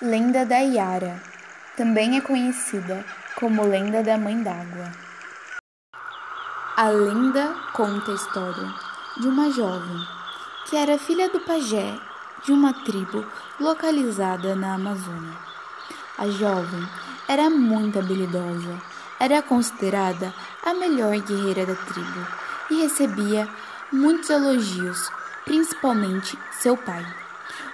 Lenda da Iara também é conhecida como Lenda da Mãe d'Água. A lenda conta a história de uma jovem que era filha do pajé de uma tribo localizada na Amazônia. A jovem era muito habilidosa, era considerada a melhor guerreira da tribo e recebia muitos elogios, principalmente seu pai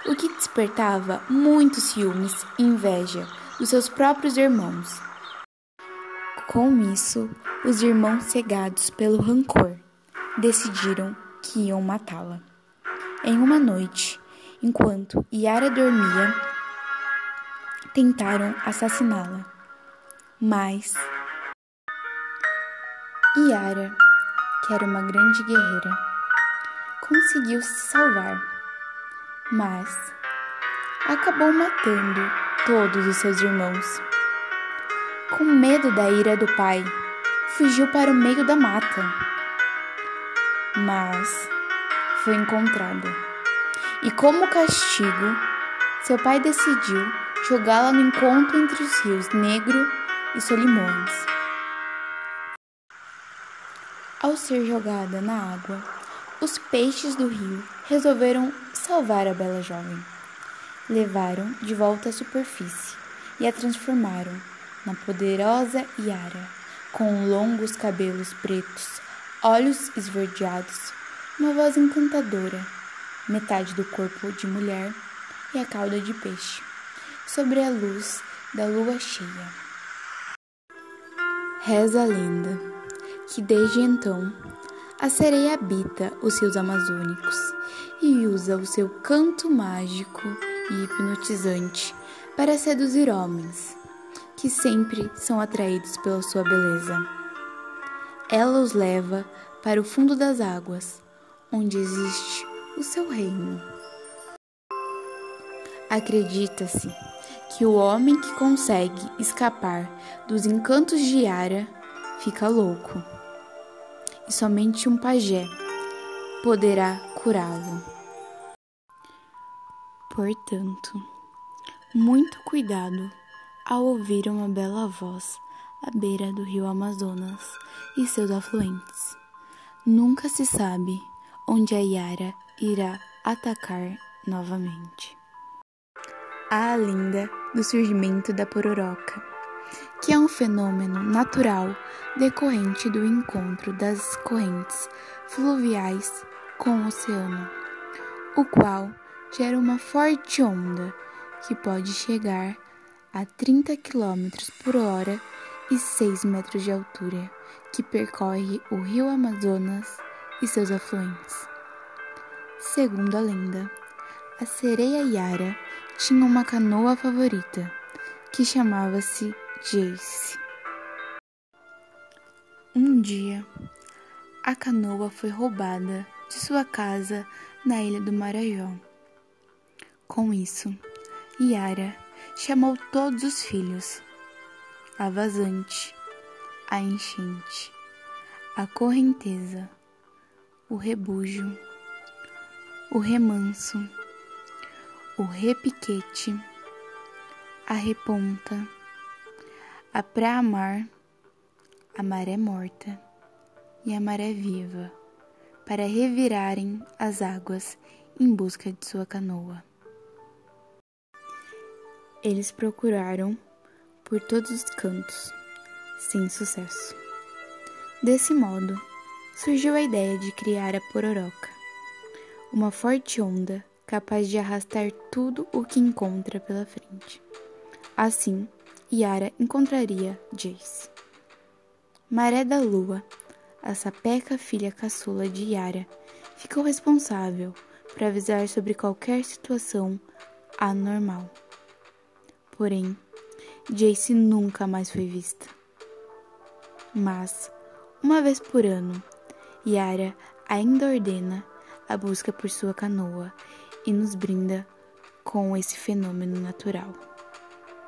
o que despertava muitos ciúmes e inveja dos seus próprios irmãos. Com isso, os irmãos cegados pelo rancor decidiram que iam matá-la. Em uma noite, enquanto Yara dormia, tentaram assassiná-la. Mas Yara, que era uma grande guerreira, conseguiu se salvar mas acabou matando todos os seus irmãos. Com medo da ira do pai, fugiu para o meio da mata, mas foi encontrada. E como castigo, seu pai decidiu jogá-la no encontro entre os rios Negro e Solimões. Ao ser jogada na água, os peixes do rio resolveram salvar a bela jovem. Levaram de volta à superfície e a transformaram na poderosa Yara, com longos cabelos pretos, olhos esverdeados, uma voz encantadora, metade do corpo de mulher e a cauda de peixe, sobre a luz da lua cheia. Reza a lenda que desde então a sereia habita os rios amazônicos e usa o seu canto mágico e hipnotizante para seduzir homens, que sempre são atraídos pela sua beleza. Ela os leva para o fundo das águas, onde existe o seu reino. Acredita-se que o homem que consegue escapar dos encantos de Yara fica louco e somente um pajé poderá curá-lo. Portanto, muito cuidado ao ouvir uma bela voz à beira do rio Amazonas e seus afluentes. Nunca se sabe onde a Yara irá atacar novamente. A linda do surgimento da pororoca que é um fenômeno natural decorrente do encontro das correntes fluviais com o oceano, o qual gera uma forte onda que pode chegar a 30 km por hora e 6 metros de altura, que percorre o rio Amazonas e seus afluentes. Segundo a lenda, a sereia Yara tinha uma canoa favorita, que chamava-se Jace. Um dia, a canoa foi roubada de sua casa na ilha do Marajó. Com isso, Yara chamou todos os filhos: a vazante, a enchente, a correnteza, o rebujo, o remanso, o repiquete, a reponta a pré-amar, a maré morta e a maré viva, para revirarem as águas em busca de sua canoa. Eles procuraram por todos os cantos, sem sucesso. Desse modo, surgiu a ideia de criar a pororoca, uma forte onda capaz de arrastar tudo o que encontra pela frente. Assim, Yara encontraria Jace. Maré da Lua, a sapeca filha caçula de Yara, ficou responsável por avisar sobre qualquer situação anormal. Porém, Jace nunca mais foi vista. Mas, uma vez por ano, Yara ainda ordena a busca por sua canoa e nos brinda com esse fenômeno natural.